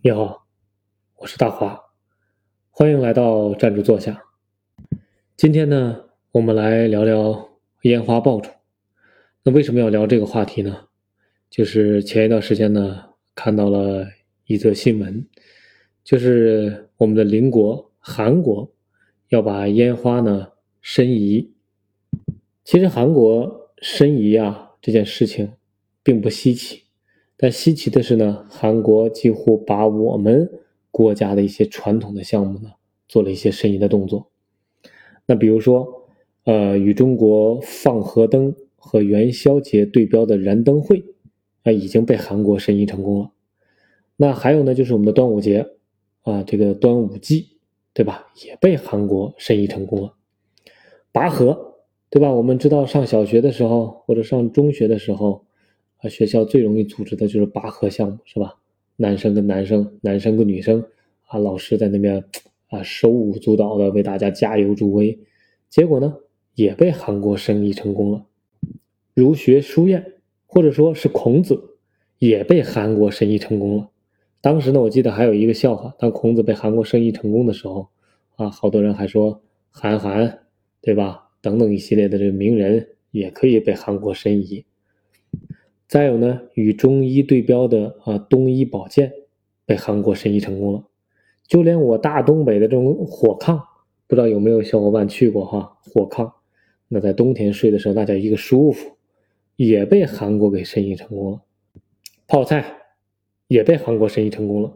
你好，我是大华，欢迎来到站住坐下。今天呢，我们来聊聊烟花爆竹。那为什么要聊这个话题呢？就是前一段时间呢，看到了一则新闻，就是我们的邻国韩国要把烟花呢申遗。其实韩国申遗啊这件事情并不稀奇。但稀奇的是呢，韩国几乎把我们国家的一些传统的项目呢，做了一些申遗的动作。那比如说，呃，与中国放河灯和元宵节对标的燃灯会，啊，已经被韩国申遗成功了。那还有呢，就是我们的端午节，啊，这个端午祭，对吧，也被韩国申遗成功了。拔河，对吧？我们知道上小学的时候或者上中学的时候。啊，学校最容易组织的就是拔河项目，是吧？男生跟男生，男生跟女生，啊，老师在那边啊手舞足蹈的为大家加油助威，结果呢也被韩国申遗成功了。儒学书院，或者说是孔子，也被韩国申遗成功了。当时呢，我记得还有一个笑话，当孔子被韩国申遗成功的时候，啊，好多人还说韩寒，对吧？等等一系列的这个名人也可以被韩国申遗。再有呢，与中医对标的啊东医保健被韩国申遗成功了，就连我大东北的这种火炕，不知道有没有小伙伴去过哈？火炕，那在冬天睡的时候那叫一个舒服，也被韩国给申遗成功了。泡菜也被韩国申遗成功了。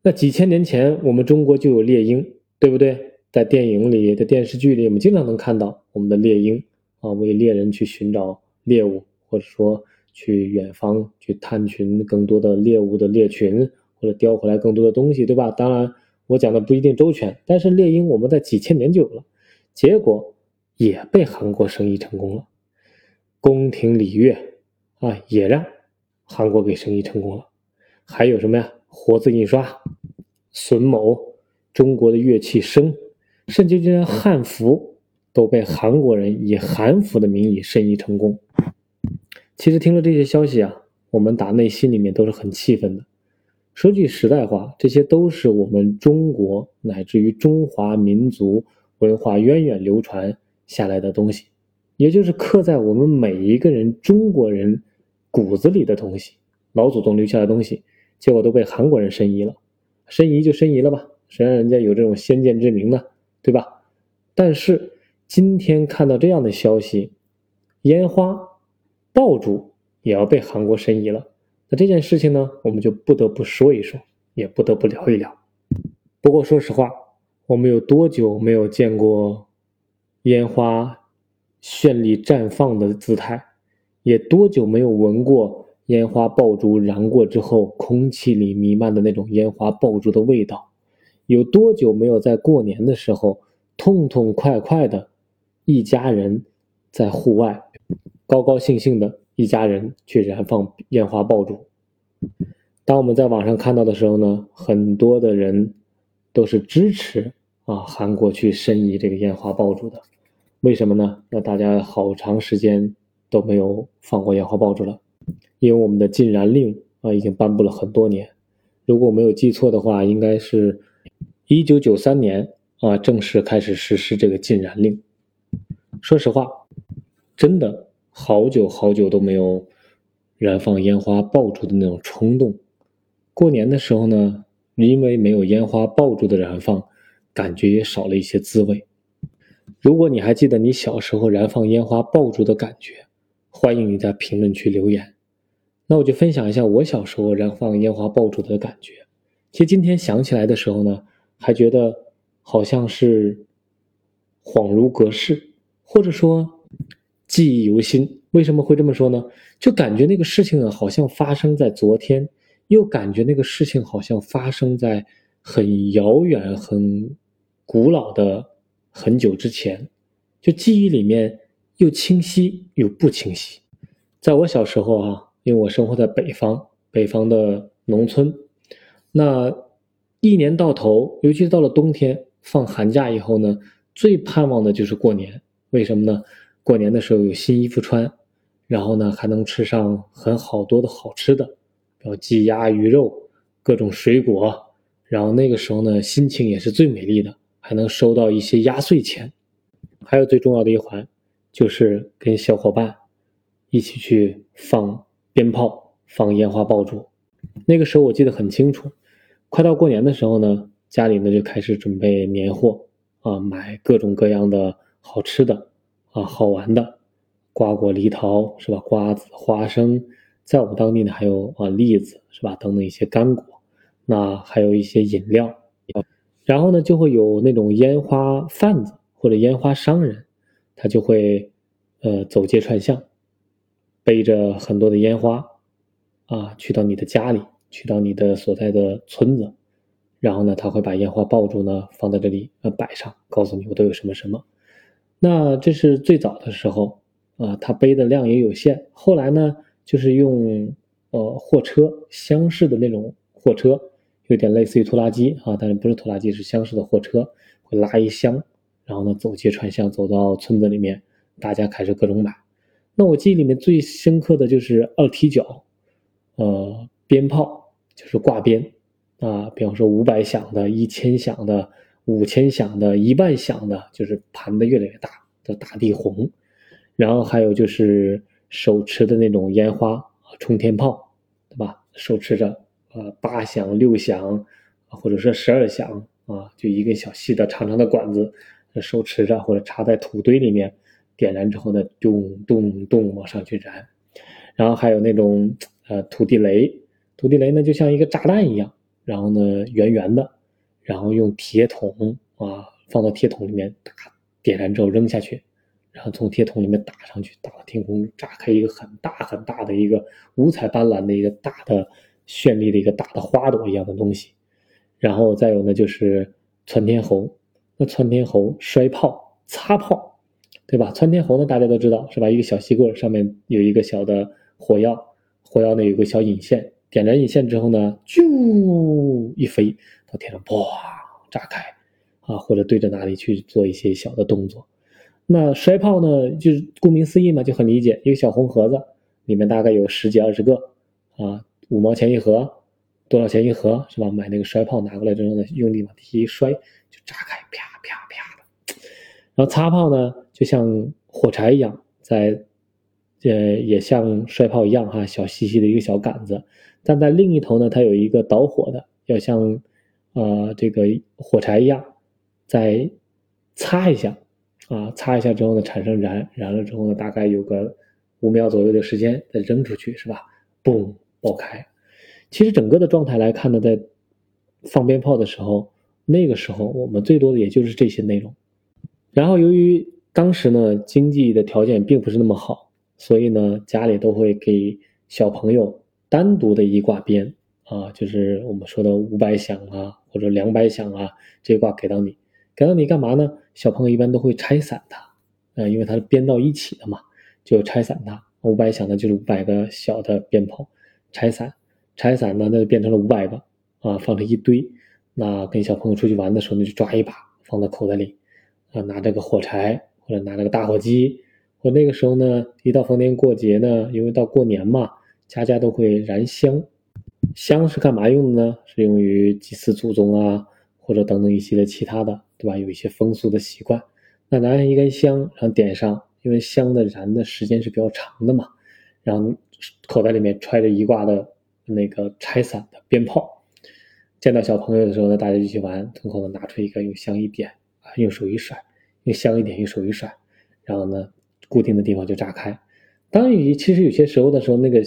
那几千年前我们中国就有猎鹰，对不对？在电影里、在电视剧里，我们经常能看到我们的猎鹰啊，为猎人去寻找猎物，或者说。去远方去探寻更多的猎物的猎群，或者叼回来更多的东西，对吧？当然，我讲的不一定周全，但是猎鹰我们在几千年就有了，结果也被韩国生意成功了。宫廷礼乐啊，也让韩国给生意成功了。还有什么呀？活字印刷、榫卯、中国的乐器笙，甚至就连汉服都被韩国人以韩服的名义生意成功。其实听了这些消息啊，我们打内心里面都是很气愤的。说句实在话，这些都是我们中国乃至于中华民族文化源远流传下来的东西，也就是刻在我们每一个人中国人骨子里的东西，老祖宗留下的东西，结果都被韩国人申遗了。申遗就申遗了吧，谁让人家有这种先见之明呢？对吧？但是今天看到这样的消息，烟花。爆竹也要被韩国申遗了，那这件事情呢，我们就不得不说一说，也不得不聊一聊。不过说实话，我们有多久没有见过烟花绚丽绽放的姿态，也多久没有闻过烟花爆竹燃过之后空气里弥漫的那种烟花爆竹的味道，有多久没有在过年的时候痛痛快快的一家人在户外。高高兴兴的一家人去燃放烟花爆竹。当我们在网上看到的时候呢，很多的人都是支持啊韩国去申遗这个烟花爆竹的。为什么呢？那大家好长时间都没有放过烟花爆竹了，因为我们的禁燃令啊已经颁布了很多年。如果我没有记错的话，应该是一九九三年啊正式开始实施这个禁燃令。说实话，真的。好久好久都没有燃放烟花爆竹的那种冲动。过年的时候呢，因为没有烟花爆竹的燃放，感觉也少了一些滋味。如果你还记得你小时候燃放烟花爆竹的感觉，欢迎你在评论区留言。那我就分享一下我小时候燃放烟花爆竹的感觉。其实今天想起来的时候呢，还觉得好像是恍如隔世，或者说。记忆犹新，为什么会这么说呢？就感觉那个事情啊，好像发生在昨天，又感觉那个事情好像发生在很遥远、很古老的很久之前。就记忆里面又清晰又不清晰。在我小时候啊，因为我生活在北方，北方的农村，那一年到头，尤其是到了冬天，放寒假以后呢，最盼望的就是过年。为什么呢？过年的时候有新衣服穿，然后呢还能吃上很好多的好吃的，比如鸡鸭鱼肉各种水果，然后那个时候呢，心情也是最美丽的，还能收到一些压岁钱。还有最重要的一环，就是跟小伙伴一起去放鞭炮、放烟花爆竹。那个时候我记得很清楚，快到过年的时候呢，家里呢就开始准备年货啊，买各种各样的好吃的啊、好玩的，瓜果梨桃是吧？瓜子、花生，在我们当地呢还有啊栗子是吧？等等一些干果，那还有一些饮料，然后呢就会有那种烟花贩子。或者烟花商人，他就会，呃，走街串巷，背着很多的烟花，啊，去到你的家里，去到你的所在的村子，然后呢，他会把烟花爆竹呢放在这里，呃，摆上，告诉你我都有什么什么。那这是最早的时候，啊，他背的量也有限。后来呢，就是用，呃，货车厢式的那种货车，有点类似于拖拉机啊，但是不是拖拉机，是厢式的货车，会拉一箱。然后呢，走街串巷，走到村子里面，大家开始各种买。那我记忆里面最深刻的就是二踢脚，呃，鞭炮就是挂鞭啊，比方说五百响的、一千响的、五千响的、一万响的，就是盘的越来越大，叫大地红。然后还有就是手持的那种烟花冲天炮，对吧？手持着，呃，八响、六响，或者说十二响啊，就一根小细的、长长的管子。手持着或者插在土堆里面，点燃之后呢，咚咚咚往上去燃。然后还有那种呃土地雷，土地雷呢就像一个炸弹一样，然后呢圆圆的，然后用铁桶啊放到铁桶里面打，点燃之后扔下去，然后从铁桶里面打上去，打到天空，炸开一个很大很大的一个五彩斑斓的一个大的绚丽的一个大的花朵一样的东西。然后再有呢就是窜天猴。那窜天猴摔炮、擦炮，对吧？窜天猴呢，大家都知道是吧？一个小吸棍上面有一个小的火药，火药呢有个小引线，点燃引线之后呢，啾一飞到天上，砰炸开，啊，或者对着哪里去做一些小的动作。那摔炮呢，就是顾名思义嘛，就很理解，一个小红盒子，里面大概有十几二十个，啊，五毛钱一盒。多少钱一盒是吧？买那个摔炮拿过来之后呢，用力往地下一摔就炸开，啪啪啪的。然后擦炮呢，就像火柴一样，在呃也像摔炮一样哈，小细细的一个小杆子，但在另一头呢，它有一个导火的，要像呃这个火柴一样，再擦一下啊，擦一下之后呢，产生燃，燃了之后呢，大概有个五秒左右的时间再扔出去是吧？嘣，爆开。其实整个的状态来看呢，在放鞭炮的时候，那个时候我们最多的也就是这些内容。然后由于当时呢经济的条件并不是那么好，所以呢家里都会给小朋友单独的一挂鞭啊，就是我们说的五百响啊或者两百响啊，这挂给到你，给到你干嘛呢？小朋友一般都会拆散它，啊，因为它是编到一起的嘛，就拆散它。五百响呢就是五百个小的鞭炮，拆散。拆散呢，那就变成了五百个啊，放成一堆。那跟小朋友出去玩的时候呢，就抓一把放到口袋里，啊，拿这个火柴或者拿这个打火机。我那个时候呢，一到逢年过节呢，因为到过年嘛，家家都会燃香。香是干嘛用的呢？是用于祭祀祖宗啊，或者等等一系列其他的，对吧？有一些风俗的习惯。那拿上一根香，然后点上，因为香的燃的时间是比较长的嘛。然后口袋里面揣着一挂的。那个拆散的鞭炮，见到小朋友的时候呢，大家一起玩，从口袋拿出一个，用香一点啊，用手一甩，用香一点，用手一甩，然后呢，固定的地方就炸开。当你其实有些时候的时候，那个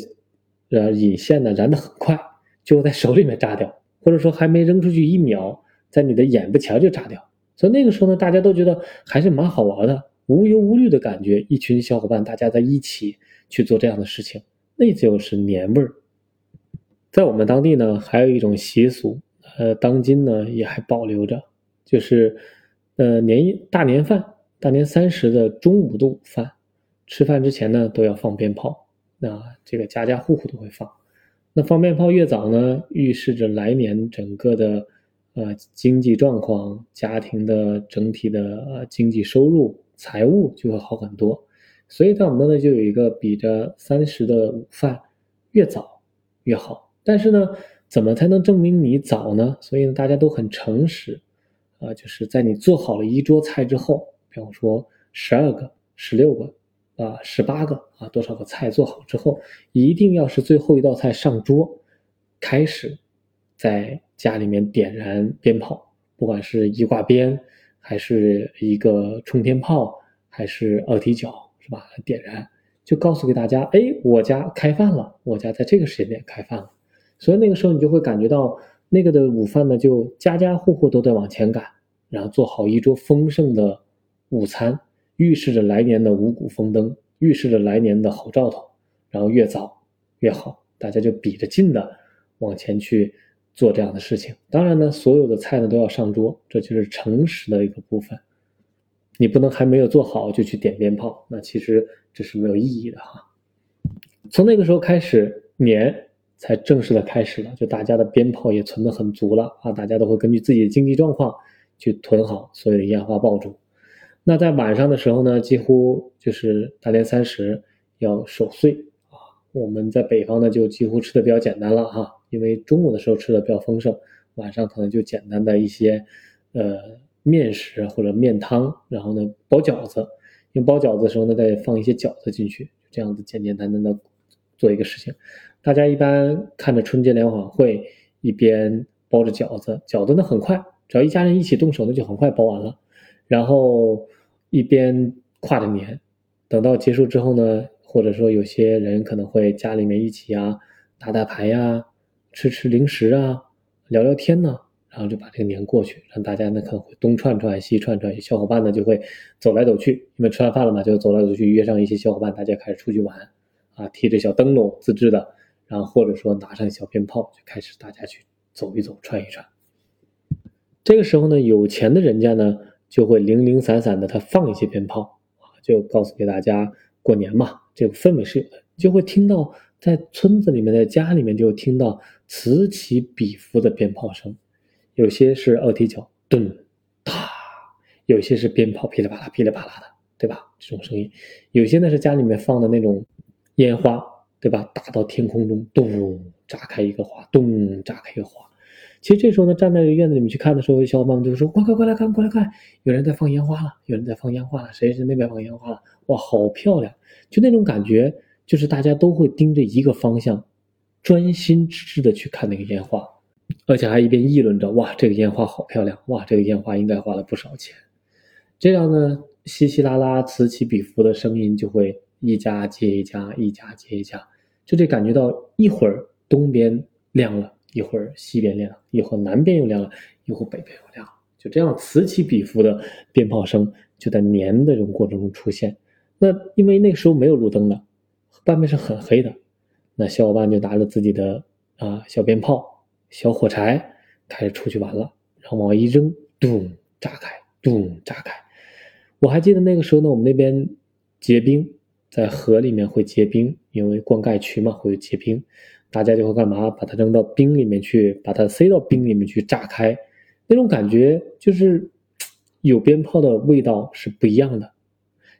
呃引线呢燃的很快，就在手里面炸掉，或者说还没扔出去一秒，在你的眼巴前就炸掉。所以那个时候呢，大家都觉得还是蛮好玩的，无忧无虑的感觉。一群小伙伴大家在一起去做这样的事情，那就是年味儿。在我们当地呢，还有一种习俗，呃，当今呢也还保留着，就是，呃，年夜大年饭，大年三十的中午的午饭，吃饭之前呢都要放鞭炮，那这个家家户户都会放。那放鞭炮越早呢，预示着来年整个的，呃，经济状况、家庭的整体的呃经济收入、财务就会好很多。所以在我们那就有一个比着三十的午饭越早越好。但是呢，怎么才能证明你早呢？所以呢，大家都很诚实，啊，就是在你做好了一桌菜之后，比方说十二个、十六个。啊，十八个啊，多少个菜做好之后，一定要是最后一道菜上桌，开始在家里面点燃鞭炮，不管是一挂鞭，还是一个冲天炮，还是二踢脚，是吧？点燃就告诉给大家，哎，我家开饭了，我家在这个时间点开饭了。所以那个时候你就会感觉到，那个的午饭呢，就家家户户都在往前赶，然后做好一桌丰盛的午餐。预示着来年的五谷丰登，预示着来年的好兆头，然后越早越好，大家就比着劲的往前去做这样的事情。当然呢，所有的菜呢都要上桌，这就是诚实的一个部分。你不能还没有做好就去点鞭炮，那其实这是没有意义的哈。从那个时候开始，年才正式的开始了，就大家的鞭炮也存的很足了啊，大家都会根据自己的经济状况去囤好所有的烟花爆竹。那在晚上的时候呢，几乎就是大年三十要守岁啊。我们在北方呢，就几乎吃的比较简单了哈，因为中午的时候吃的比较丰盛，晚上可能就简单的一些呃面食或者面汤，然后呢包饺子，因为包饺子的时候呢，再放一些饺子进去，这样子简简单单的做一个事情。大家一般看着春节联欢会，一边包着饺子，饺子呢很快，只要一家人一起动手，那就很快包完了。然后一边跨着年，等到结束之后呢，或者说有些人可能会家里面一起啊打打牌呀，吃吃零食啊，聊聊天呢，然后就把这个年过去，让大家呢可能会东串串西串串，小伙伴呢就会走来走去，因为吃完饭了嘛，就走来走去，约上一些小伙伴，大家开始出去玩，啊，提着小灯笼自制的，然后或者说拿上小鞭炮，就开始大家去走一走，串一串。这个时候呢，有钱的人家呢。就会零零散散的，他放一些鞭炮啊，就告诉给大家过年嘛，这个氛围是有的。就会听到在村子里面，在家里面就听到此起彼伏的鞭炮声，有些是二踢脚，咚，哒，有些是鞭炮噼里啪啦、噼里啪啦的，对吧？这种声音，有些呢是家里面放的那种烟花，对吧？打到天空中，咚，炸开一个花，咚，炸开一个花。其实这时候呢，站在院子里面去看的时候，小伙伴们就说：“快快快来看，快来看，有人在放烟花了，有人在放烟花了，谁是那边放烟花了？哇，好漂亮！就那种感觉，就是大家都会盯着一个方向，专心致志的去看那个烟花，而且还一边议论着：哇，这个烟花好漂亮！哇，这个烟花应该花了不少钱。这样呢，稀稀拉拉、此起彼伏的声音就会一家接一家，一家接一家，就这感觉到一会儿东边亮了。”一会儿西边亮，一会儿南边又亮了，一会儿北边又亮了，就这样此起彼伏的鞭炮声就在年的这种过程中出现。那因为那个时候没有路灯的，外面是很黑的，那小伙伴就拿着自己的啊小鞭炮、小火柴开始出去玩了，然后往外一扔，咚，炸开，咚，炸开。我还记得那个时候呢，我们那边结冰，在河里面会结冰，因为灌溉渠嘛，会结冰。大家就会干嘛？把它扔到冰里面去，把它塞到冰里面去炸开，那种感觉就是 有鞭炮的味道是不一样的。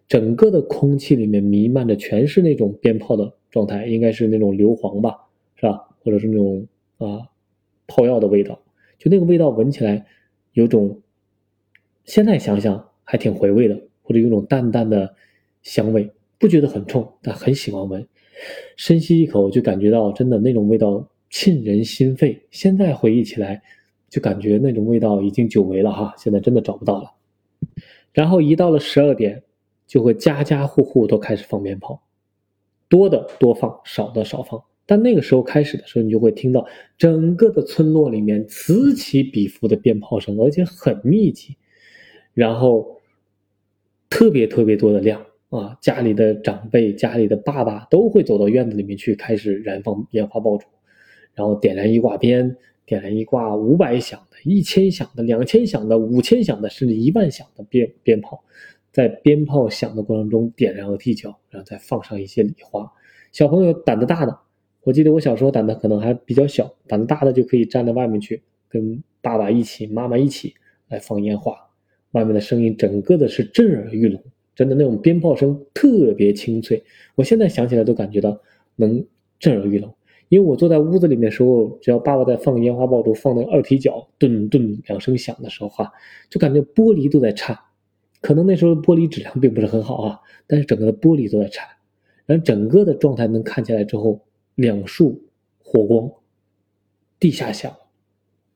整个的空气里面弥漫着全是那种鞭炮的状态，应该是那种硫磺吧，是吧？或者是那种啊炮药的味道，就那个味道闻起来有种，现在想想还挺回味的，或者有种淡淡的香味，不觉得很冲，但很喜欢闻。深吸一口，就感觉到真的那种味道沁人心肺。现在回忆起来，就感觉那种味道已经久违了哈，现在真的找不到了。然后一到了十二点，就会家家户户都开始放鞭炮，多的多放，少的少放。但那个时候开始的时候，你就会听到整个的村落里面此起彼伏的鞭炮声，而且很密集，然后特别特别多的量。啊，家里的长辈、家里的爸爸都会走到院子里面去，开始燃放烟花爆竹，然后点燃一挂鞭，点燃一挂五百响的、一千响的、两千响的、五千响的，甚至一万响的鞭鞭炮，在鞭炮响的过程中点燃了踢脚，然后再放上一些礼花。小朋友胆子大的，我记得我小时候胆子可能还比较小，胆子大的就可以站在外面去，跟爸爸一起、妈妈一起来放烟花，外面的声音整个的是震耳欲聋。真的那种鞭炮声特别清脆，我现在想起来都感觉到能震耳欲聋。因为我坐在屋子里面的时候，只要爸爸在放烟花爆竹，放那个二踢脚，顿顿两声响的时候哈，就感觉玻璃都在颤。可能那时候玻璃质量并不是很好啊，但是整个的玻璃都在颤，然后整个的状态能看起来之后，两束火光，地下响，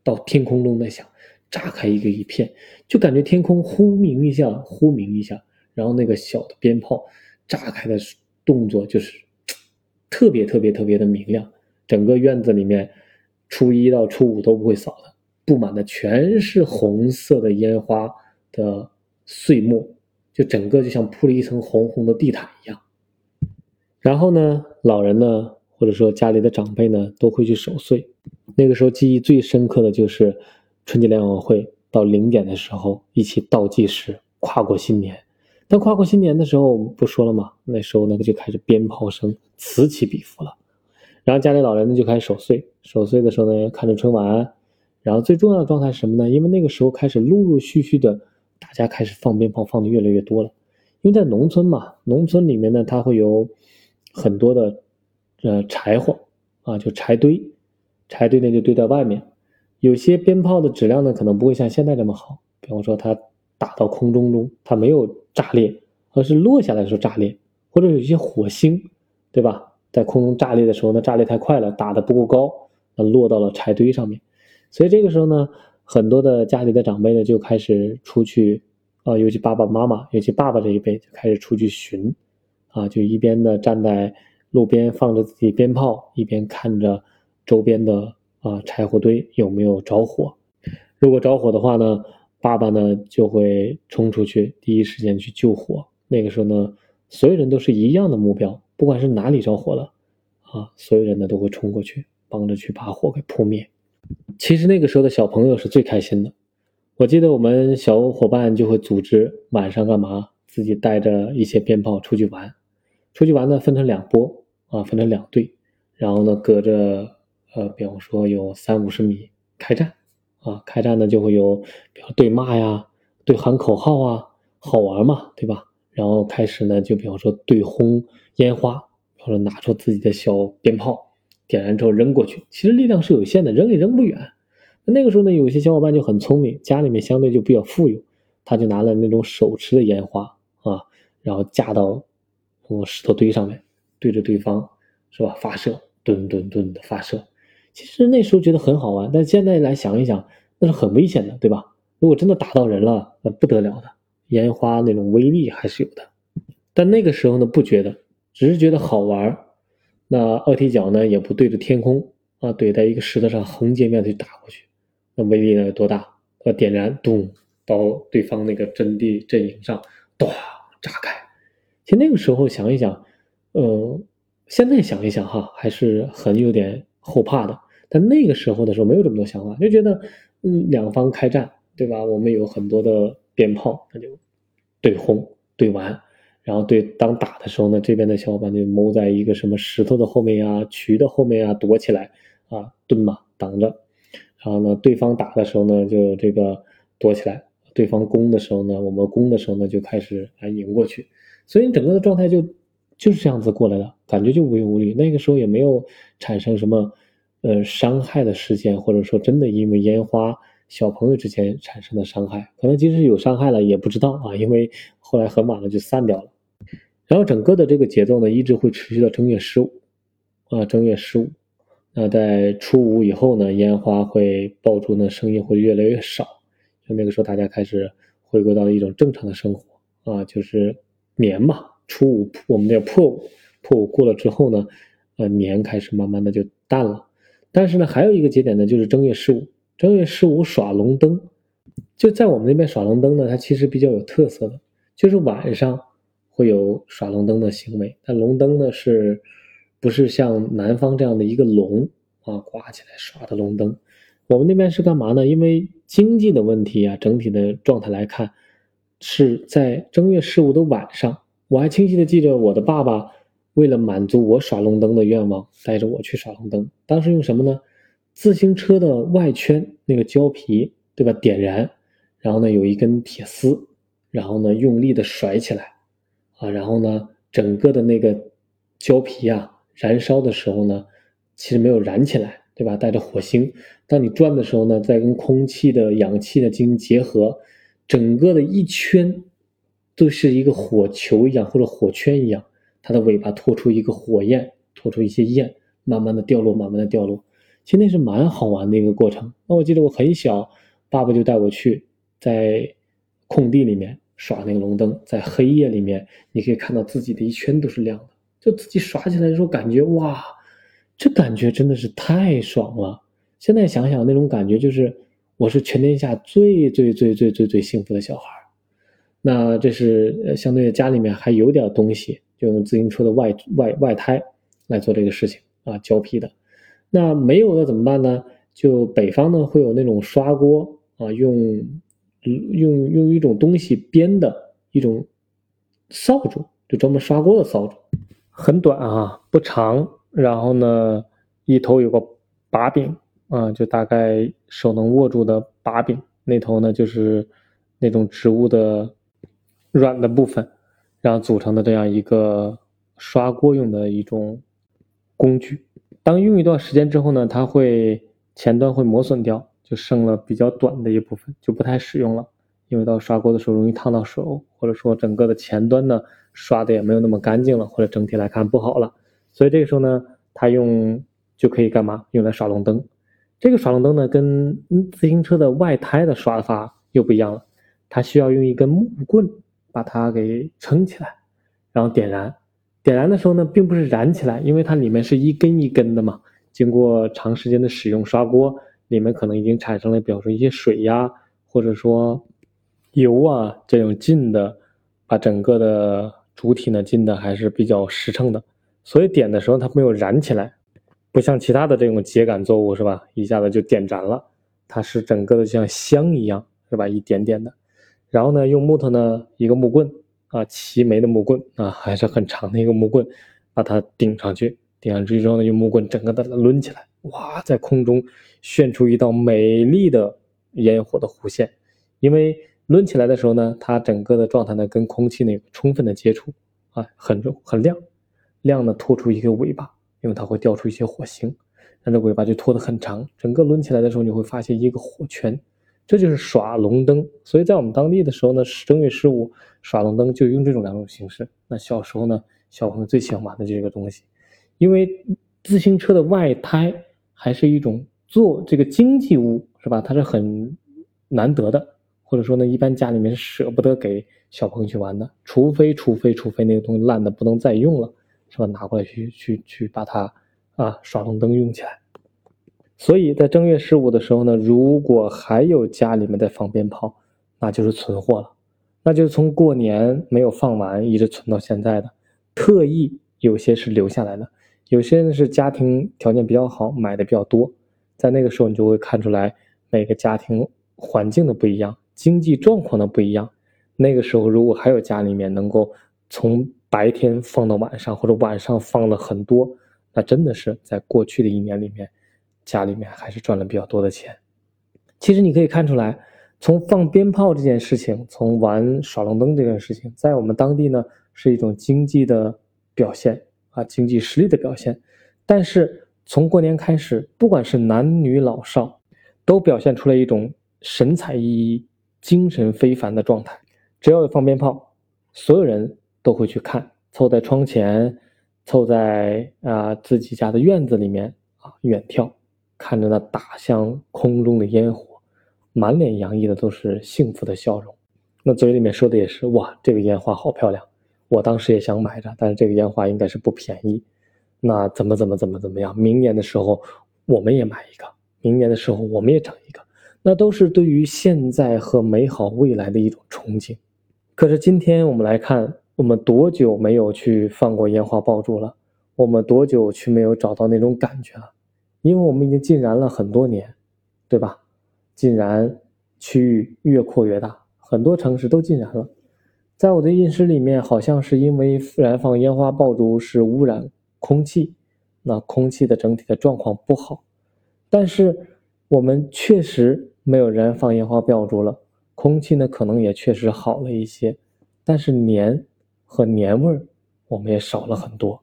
到天空中在响，炸开一个一片，就感觉天空忽明一下，忽明一下，然后那个小的鞭炮炸开的动作就是特别特别特别的明亮，整个院子里面初一到初五都不会扫的，布满的全是红色的烟花的。碎末，就整个就像铺了一层红红的地毯一样。然后呢，老人呢，或者说家里的长辈呢，都会去守岁。那个时候记忆最深刻的就是春节联欢会到零点的时候，一起倒计时跨过新年。但跨过新年的时候，不说了吗？那时候那个就开始鞭炮声此起彼伏了。然后家里老人呢就开始守岁，守岁的时候呢看着春晚。然后最重要的状态是什么呢？因为那个时候开始陆陆续续的。大家开始放鞭炮，放的越来越多了。因为在农村嘛，农村里面呢，它会有很多的呃柴火啊，就柴堆，柴堆呢就堆在外面。有些鞭炮的质量呢，可能不会像现在这么好。比方说，它打到空中中，它没有炸裂，而是落下来的时候炸裂，或者有一些火星，对吧？在空中炸裂的时候呢，炸裂太快了，打的不够高，那落到了柴堆上面。所以这个时候呢。很多的家里的长辈呢，就开始出去，啊，尤其爸爸妈妈，尤其爸爸这一辈就开始出去寻，啊，就一边呢站在路边放着自己鞭炮，一边看着周边的啊柴火堆有没有着火。如果着火的话呢，爸爸呢就会冲出去，第一时间去救火。那个时候呢，所有人都是一样的目标，不管是哪里着火了，啊，所有人呢都会冲过去，帮着去把火给扑灭。其实那个时候的小朋友是最开心的。我记得我们小伙伴就会组织晚上干嘛，自己带着一些鞭炮出去玩。出去玩呢，分成两波啊，分成两队，然后呢，隔着呃，比方说有三五十米开战啊，开战呢就会有，比如对骂呀，对喊口号啊，好玩嘛，对吧？然后开始呢，就比方说对轰烟花，或者拿出自己的小鞭炮。点燃之后扔过去，其实力量是有限的，扔也扔不远。那那个时候呢，有些小伙伴就很聪明，家里面相对就比较富有，他就拿了那种手持的烟花啊，然后架到我石头堆上面，对着对方是吧发射，吨吨吨的发射。其实那时候觉得很好玩，但现在来想一想，那是很危险的，对吧？如果真的打到人了，那不得了的。烟花那种威力还是有的，但那个时候呢，不觉得，只是觉得好玩。那二踢脚呢，也不对着天空啊，怼在一个石头上横截面去打过去，那威力呢有多大？呃，点燃，咚，到对方那个阵地阵营上，咚，炸开。其实那个时候想一想，呃，现在想一想哈，还是很有点后怕的。但那个时候的时候没有这么多想法，就觉得，嗯，两方开战，对吧？我们有很多的鞭炮，那就对轰，对完。然后对，当打的时候呢，这边的小伙伴就谋在一个什么石头的后面呀、渠的后面呀躲起来啊，蹲嘛挡着。然后呢，对方打的时候呢，就这个躲起来；对方攻的时候呢，我们攻的时候呢，就开始来迎过去。所以整个的状态就就是这样子过来的，感觉就无忧无虑。那个时候也没有产生什么呃伤害的事件，或者说真的因为烟花小朋友之间产生的伤害，可能即使有伤害了也不知道啊，因为后来很晚了就散掉了。然后整个的这个节奏呢，一直会持续到正月十五，啊，正月十五，那在初五以后呢，烟花会爆竹呢，声音会越来越少，就那个时候大家开始回归到一种正常的生活，啊，就是年嘛，初五我们叫破五，破五过了之后呢，呃，年开始慢慢的就淡了，但是呢，还有一个节点呢，就是正月十五，正月十五耍龙灯，就在我们那边耍龙灯呢，它其实比较有特色的，就是晚上。会有耍龙灯的行为，但龙灯呢是，不是像南方这样的一个龙啊挂起来耍的龙灯？我们那边是干嘛呢？因为经济的问题啊，整体的状态来看，是在正月十五的晚上。我还清晰的记着，我的爸爸为了满足我耍龙灯的愿望，带着我去耍龙灯。当时用什么呢？自行车的外圈那个胶皮，对吧？点燃，然后呢有一根铁丝，然后呢用力的甩起来。啊，然后呢，整个的那个胶皮啊，燃烧的时候呢，其实没有燃起来，对吧？带着火星。当你转的时候呢，在跟空气的氧气呢进行结合，整个的一圈都是一个火球一样或者火圈一样，它的尾巴拖出一个火焰，拖出一些焰，慢慢的掉落，慢慢的掉落。其实那是蛮好玩的一个过程。那我记得我很小，爸爸就带我去在空地里面耍那个龙灯，在黑夜里面，你可以看到自己的一圈都是亮的，就自己耍起来的时候感觉哇，这感觉真的是太爽了。现在想想那种感觉，就是我是全天下最最最最最最幸福的小孩那这是相对家里面还有点东西，就用自行车的外外外胎来做这个事情啊，胶皮的。那没有了怎么办呢？就北方呢会有那种刷锅啊，用用用一种东西编的一种扫帚，就专门刷锅的扫帚，很短啊，不长，然后呢一头有个把柄。啊，就大概手能握住的把柄那头呢，就是那种植物的软的部分，然后组成的这样一个刷锅用的一种工具。当用一段时间之后呢，它会前端会磨损掉，就剩了比较短的一部分，就不太使用了。因为到刷锅的时候容易烫到手，或者说整个的前端呢刷的也没有那么干净了，或者整体来看不好了。所以这个时候呢，它用就可以干嘛？用来耍龙灯。这个耍龙灯呢，跟自行车的外胎的耍法又不一样了。它需要用一根木棍把它给撑起来，然后点燃。点燃的时候呢，并不是燃起来，因为它里面是一根一根的嘛。经过长时间的使用刷锅，里面可能已经产生了，比如说一些水呀，或者说油啊这种浸的，把整个的主体呢浸的还是比较实诚的。所以点的时候它没有燃起来。不像其他的这种秸秆作物是吧？一下子就点燃了，它是整个的像香一样是吧？一点点的，然后呢，用木头呢一个木棍啊，齐眉的木棍啊，还是很长的一个木棍，把它顶上去，顶上去之后呢，用木棍整个的抡起来，哇，在空中炫出一道美丽的烟火的弧线。因为抡起来的时候呢，它整个的状态呢跟空气呢有充分的接触啊，很重很亮，亮呢拖出一个尾巴。因为它会掉出一些火星，那这尾巴就拖得很长，整个抡起来的时候，你会发现一个火圈，这就是耍龙灯。所以在我们当地的时候呢，正月十五耍龙灯就用这种两种形式。那小时候呢，小朋友最喜欢玩的就是这个东西，因为自行车的外胎还是一种做这个经济物，是吧？它是很难得的，或者说呢，一般家里面是舍不得给小朋友去玩的，除非除非除非那个东西烂的不能再用了。是吧？拿过来去去去把它啊耍龙灯用起来。所以在正月十五的时候呢，如果还有家里面在放鞭炮，那就是存货了，那就是从过年没有放完一直存到现在的。特意有些是留下来的，有些呢是家庭条件比较好，买的比较多。在那个时候，你就会看出来每个家庭环境的不一样，经济状况的不一样。那个时候，如果还有家里面能够从白天放到晚上，或者晚上放了很多，那真的是在过去的一年里面，家里面还是赚了比较多的钱。其实你可以看出来，从放鞭炮这件事情，从玩耍龙灯这件事情，在我们当地呢是一种经济的表现啊，经济实力的表现。但是从过年开始，不管是男女老少，都表现出了一种神采奕奕、精神非凡的状态。只要有放鞭炮，所有人。都会去看，凑在窗前，凑在啊自己家的院子里面啊远眺，看着那打向空中的烟火，满脸洋溢的都是幸福的笑容，那嘴里面说的也是哇，这个烟花好漂亮，我当时也想买着，但是这个烟花应该是不便宜，那怎么怎么怎么怎么样？明年的时候我们也买一个，明年的时候我们也整一个，那都是对于现在和美好未来的一种憧憬。可是今天我们来看。我们多久没有去放过烟花爆竹了？我们多久去没有找到那种感觉了？因为我们已经禁燃了很多年，对吧？禁燃区域越扩越大，很多城市都禁燃了。在我的印识里面，好像是因为燃放烟花爆竹是污染空气，那空气的整体的状况不好。但是我们确实没有燃放烟花爆竹了，空气呢可能也确实好了一些，但是年。和年味儿，我们也少了很多。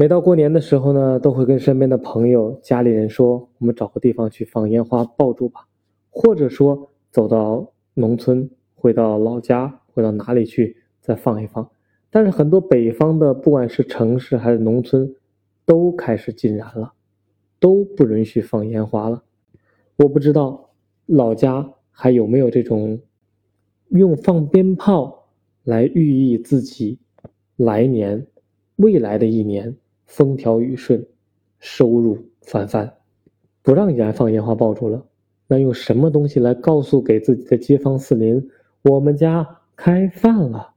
每到过年的时候呢，都会跟身边的朋友、家里人说：“我们找个地方去放烟花爆竹吧。”或者说走到农村，回到老家，回到哪里去再放一放。但是很多北方的，不管是城市还是农村，都开始禁燃了，都不允许放烟花了。我不知道老家还有没有这种用放鞭炮来寓意自己来年、未来的一年风调雨顺、收入翻番，不让燃放烟花爆竹了。那用什么东西来告诉给自己的街坊四邻，我们家开饭了？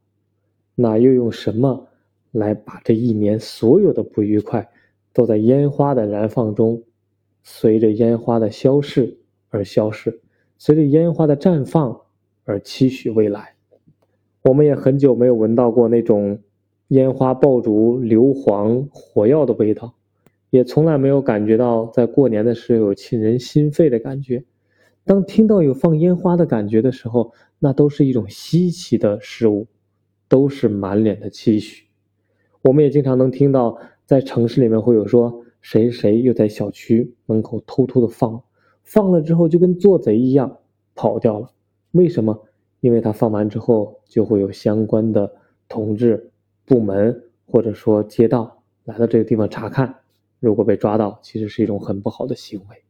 那又用什么来把这一年所有的不愉快，都在烟花的燃放中，随着烟花的消逝而消逝，随着烟花的绽放而期许未来？我们也很久没有闻到过那种烟花爆竹硫磺火药的味道，也从来没有感觉到在过年的时候有沁人心肺的感觉。当听到有放烟花的感觉的时候，那都是一种稀奇的事物。都是满脸的期许，我们也经常能听到，在城市里面会有说谁谁又在小区门口偷偷的放，放了之后就跟做贼一样跑掉了。为什么？因为他放完之后就会有相关的同志、部门或者说街道来到这个地方查看，如果被抓到，其实是一种很不好的行为。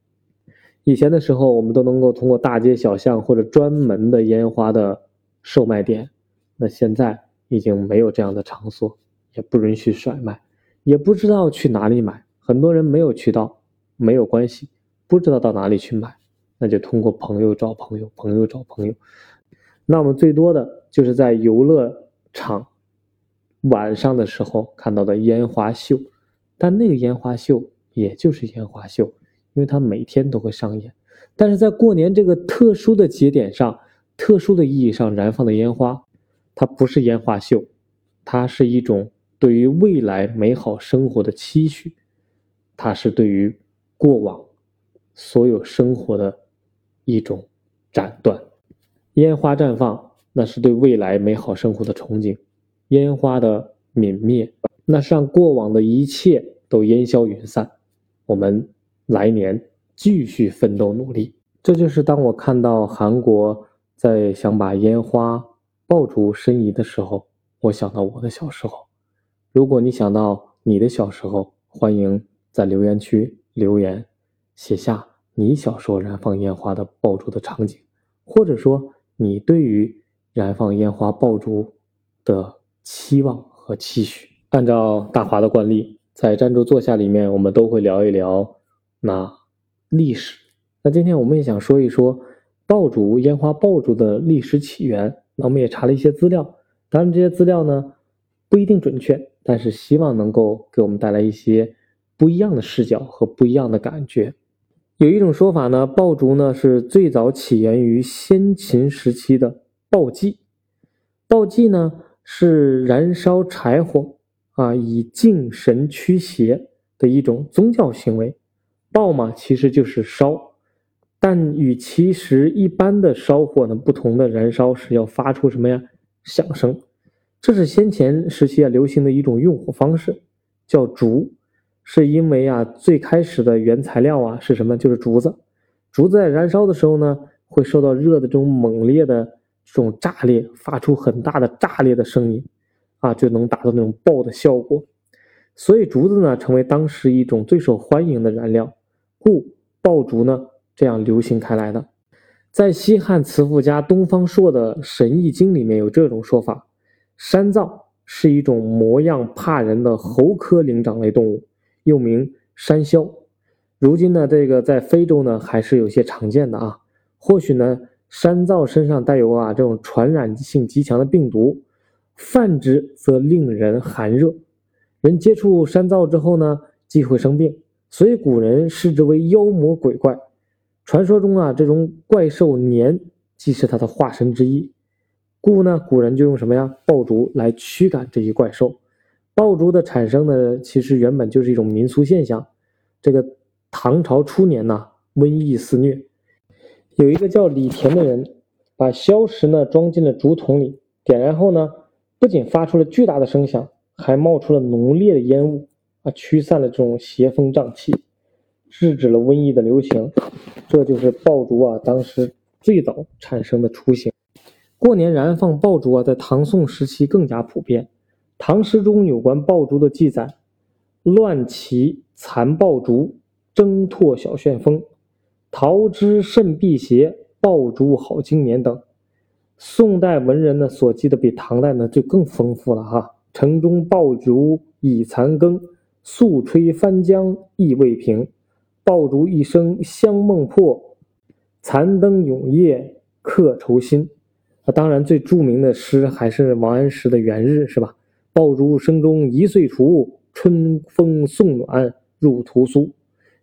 以前的时候，我们都能够通过大街小巷或者专门的烟花的售卖点，那现在。已经没有这样的场所，也不允许甩卖，也不知道去哪里买。很多人没有渠道，没有关系，不知道到哪里去买，那就通过朋友找朋友，朋友找朋友。那我们最多的就是在游乐场晚上的时候看到的烟花秀，但那个烟花秀也就是烟花秀，因为它每天都会上演。但是在过年这个特殊的节点上，特殊的意义上燃放的烟花。它不是烟花秀，它是一种对于未来美好生活的期许，它是对于过往所有生活的一种斩断。烟花绽放，那是对未来美好生活的憧憬；烟花的泯灭，那是让过往的一切都烟消云散。我们来年继续奋斗努力。这就是当我看到韩国在想把烟花。爆竹申遗的时候，我想到我的小时候。如果你想到你的小时候，欢迎在留言区留言，写下你小时候燃放烟花的爆竹的场景，或者说你对于燃放烟花爆竹的期望和期许。按照大华的惯例，在站住坐下里面，我们都会聊一聊那历史。那今天我们也想说一说爆竹烟花爆竹的历史起源。那我们也查了一些资料，当然这些资料呢不一定准确，但是希望能够给我们带来一些不一样的视角和不一样的感觉。有一种说法呢，爆竹呢是最早起源于先秦时期的爆祭。爆祭呢是燃烧柴火啊，以敬神驱邪的一种宗教行为。爆嘛，其实就是烧。但与其实一般的烧火呢不同的燃烧是要发出什么呀响声，这是先前时期啊流行的一种用火方式，叫竹，是因为啊最开始的原材料啊是什么？就是竹子，竹子在燃烧的时候呢会受到热的这种猛烈的这种炸裂，发出很大的炸裂的声音，啊就能达到那种爆的效果，所以竹子呢成为当时一种最受欢迎的燃料，故爆竹呢。这样流行开来的，在西汉慈父家东方朔的《神异经》里面有这种说法：山灶是一种模样怕人的猴科灵长类动物，又名山魈。如今呢，这个在非洲呢还是有些常见的啊。或许呢，山灶身上带有啊这种传染性极强的病毒，泛之则令人寒热，人接触山灶之后呢，即会生病，所以古人视之为妖魔鬼怪。传说中啊，这种怪兽年即是它的化身之一，故呢，古人就用什么呀？爆竹来驱赶这些怪兽。爆竹的产生呢，其实原本就是一种民俗现象。这个唐朝初年呢，瘟疫肆虐，有一个叫李田的人，把硝石呢装进了竹筒里，点燃后呢，不仅发出了巨大的声响，还冒出了浓烈的烟雾，啊，驱散了这种邪风瘴气，制止了瘟疫的流行。这就是爆竹啊，当时最早产生的雏形。过年燃放爆竹啊，在唐宋时期更加普遍。唐诗中有关爆竹的记载：“乱旗残爆竹，征拓小旋风。桃枝甚辟邪，爆竹好经年。”等。宋代文人呢所记的比唐代呢就更丰富了哈。城中爆竹已残羹，宿吹翻江意未平。爆竹一声香梦破，残灯永夜客愁心。啊，当然最著名的诗还是王安石的《元日》，是吧？爆竹声中一岁除，春风送暖入屠苏。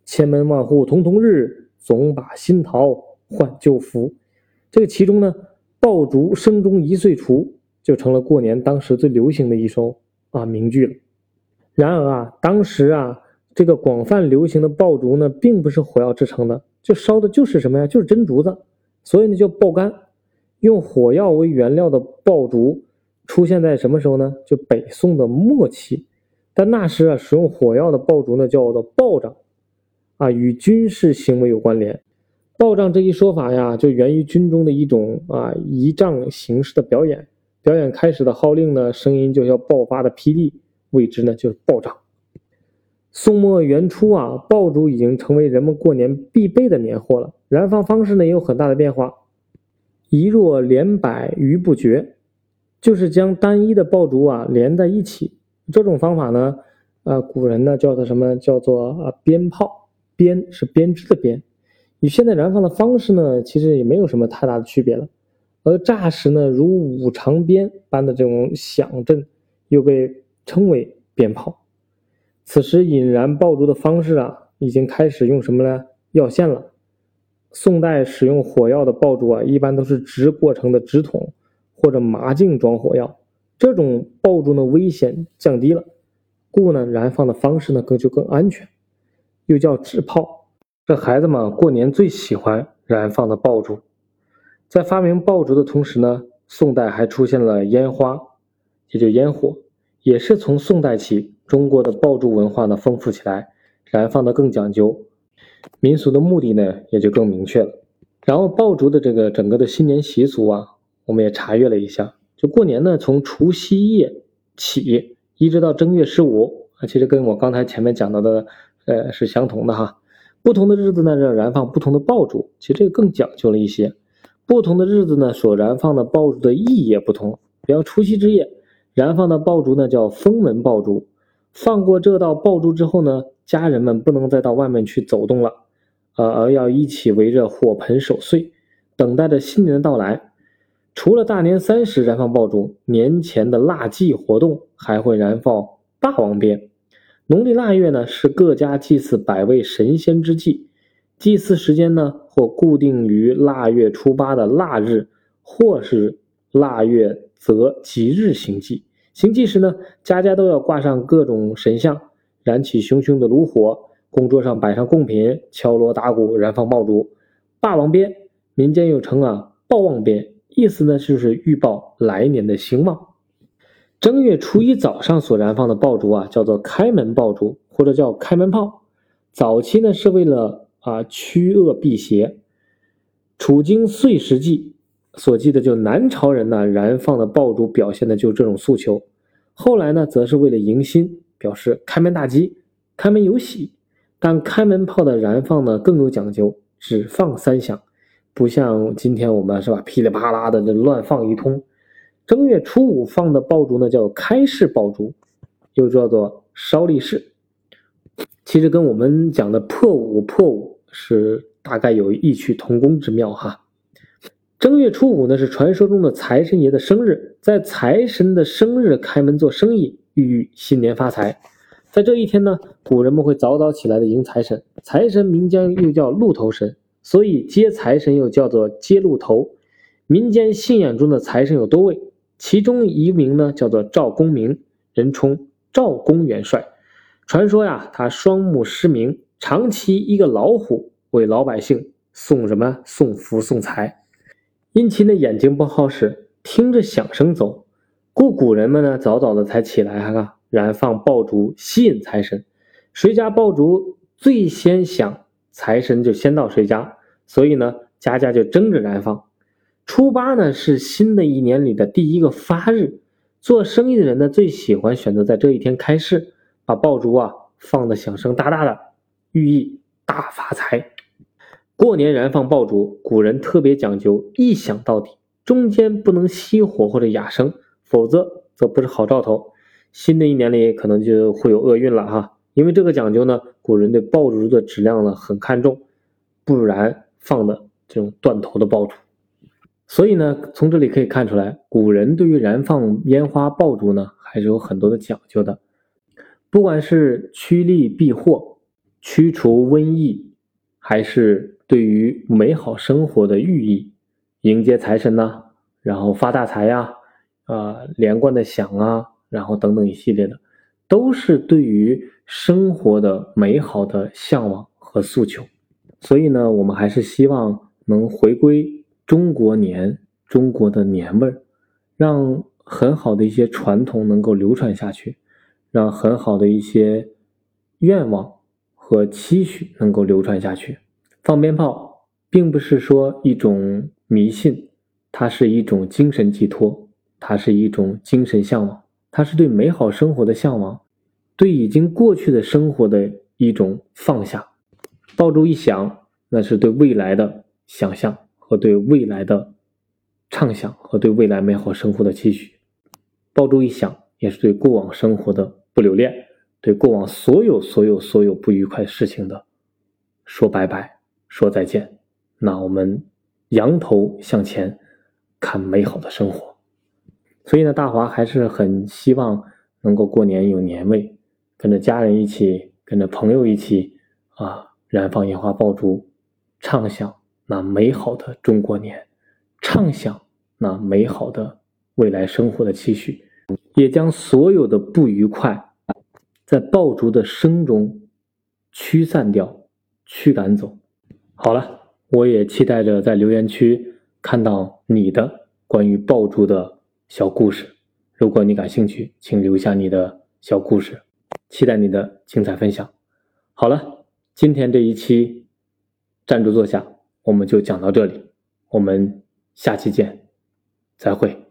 千门万户曈曈日，总把新桃换旧符。这个其中呢，爆竹声中一岁除就成了过年当时最流行的一首啊名句了。然而啊，当时啊，这个广泛流行的爆竹呢，并不是火药制成的，就烧的就是什么呀？就是真竹子，所以呢叫爆干。用火药为原料的爆竹出现在什么时候呢？就北宋的末期，但那时啊，使用火药的爆竹呢叫做爆仗，啊，与军事行为有关联。爆仗这一说法呀，就源于军中的一种啊仪仗形式的表演。表演开始的号令呢，声音就像爆发的霹雳，谓之呢就是爆仗。宋末元初啊，爆竹已经成为人们过年必备的年货了。燃放方式呢也有很大的变化。一若连摆余不绝，就是将单一的爆竹啊连在一起。这种方法呢，呃，古人呢叫做什么？叫做啊鞭炮。鞭是编织的编，与现在燃放的方式呢，其实也没有什么太大的区别了。而炸时呢，如五长鞭般的这种响震，又被称为鞭炮。此时引燃爆竹的方式啊，已经开始用什么呢？药线了。宋代使用火药的爆竹啊，一般都是直过程的直筒或者麻镜装火药，这种爆竹的危险降低了，故呢燃放的方式呢更就更安全，又叫纸炮。这孩子们过年最喜欢燃放的爆竹。在发明爆竹的同时呢，宋代还出现了烟花，也就烟火，也是从宋代起，中国的爆竹文化呢丰富起来，燃放的更讲究。民俗的目的呢，也就更明确了。然后爆竹的这个整个的新年习俗啊，我们也查阅了一下。就过年呢，从除夕夜起，一直到正月十五啊，其实跟我刚才前面讲到的，呃，是相同的哈。不同的日子呢，要燃放不同的爆竹，其实这个更讲究了一些。不同的日子呢，所燃放的爆竹的意义也不同。比方除夕之夜燃放的爆竹呢，叫封门爆竹。放过这道爆竹之后呢，家人们不能再到外面去走动了，呃，而要一起围着火盆守岁，等待着新年的到来。除了大年三十燃放爆竹，年前的腊祭活动还会燃放霸王鞭。农历腊月呢，是各家祭祀百位神仙之际，祭祀时间呢，或固定于腊月初八的腊日，或是腊月择吉日行祭。行祭时呢，家家都要挂上各种神像，燃起熊熊的炉火，供桌上摆上贡品，敲锣打鼓，燃放爆竹。霸王鞭，民间又称啊报旺鞭，意思呢就是预报来年的兴旺。正月初一早上所燃放的爆竹啊，叫做开门爆竹，或者叫开门炮。早期呢是为了啊驱恶辟邪。处经岁时记。所记的就南朝人呢燃放的爆竹，表现的就这种诉求。后来呢，则是为了迎新，表示开门大吉、开门有喜。但开门炮的燃放呢更有讲究，只放三响，不像今天我们是吧噼里啪啦的这乱放一通。正月初五放的爆竹呢叫开市爆竹，又叫做烧立市。其实跟我们讲的破五破五是大概有异曲同工之妙哈。正月初五呢，是传说中的财神爷的生日，在财神的生日开门做生意，寓意新年发财。在这一天呢，古人们会早早起来的迎财神。财神民间又叫鹿头神，所以接财神又叫做接鹿头。民间信仰中的财神有多位，其中一名呢叫做赵公明，人称赵公元帅。传说呀，他双目失明，长期一个老虎为老百姓送什么送福送财。因其的眼睛不好使，听着响声走，故古人们呢早早的才起来哈，燃放爆竹吸引财神。谁家爆竹最先响，财神就先到谁家，所以呢，家家就争着燃放。初八呢是新的一年里的第一个发日，做生意的人呢最喜欢选择在这一天开市，把爆竹啊放的响声大大的，寓意大发财。过年燃放爆竹，古人特别讲究一响到底，中间不能熄火或者哑声，否则则不是好兆头。新的一年里可能就会有厄运了哈。因为这个讲究呢，古人对爆竹的质量呢很看重，不然放的这种断头的爆竹。所以呢，从这里可以看出来，古人对于燃放烟花爆竹呢，还是有很多的讲究的。不管是趋利避祸、驱除瘟疫，还是对于美好生活的寓意，迎接财神呐，然后发大财呀，啊，连贯的响啊，然后等等一系列的，都是对于生活的美好的向往和诉求。所以呢，我们还是希望能回归。中国年，中国的年味儿，让很好的一些传统能够流传下去，让很好的一些愿望和期许能够流传下去。放鞭炮并不是说一种迷信，它是一种精神寄托，它是一种精神向往，它是对美好生活的向往，对已经过去的生活的一种放下。爆竹一响，那是对未来的想象。和对未来的畅想，和对未来美好生活的期许。爆竹一响，也是对过往生活的不留恋，对过往所有所有所有不愉快事情的说拜拜，说再见。那我们扬头向前，看美好的生活。所以呢，大华还是很希望能够过年有年味，跟着家人一起，跟着朋友一起啊，燃放烟花爆竹，畅想。那美好的中国年，畅想那美好的未来生活的期许，也将所有的不愉快在爆竹的声中驱散掉、驱赶走。好了，我也期待着在留言区看到你的关于爆竹的小故事。如果你感兴趣，请留下你的小故事，期待你的精彩分享。好了，今天这一期站住坐下。我们就讲到这里，我们下期见，再会。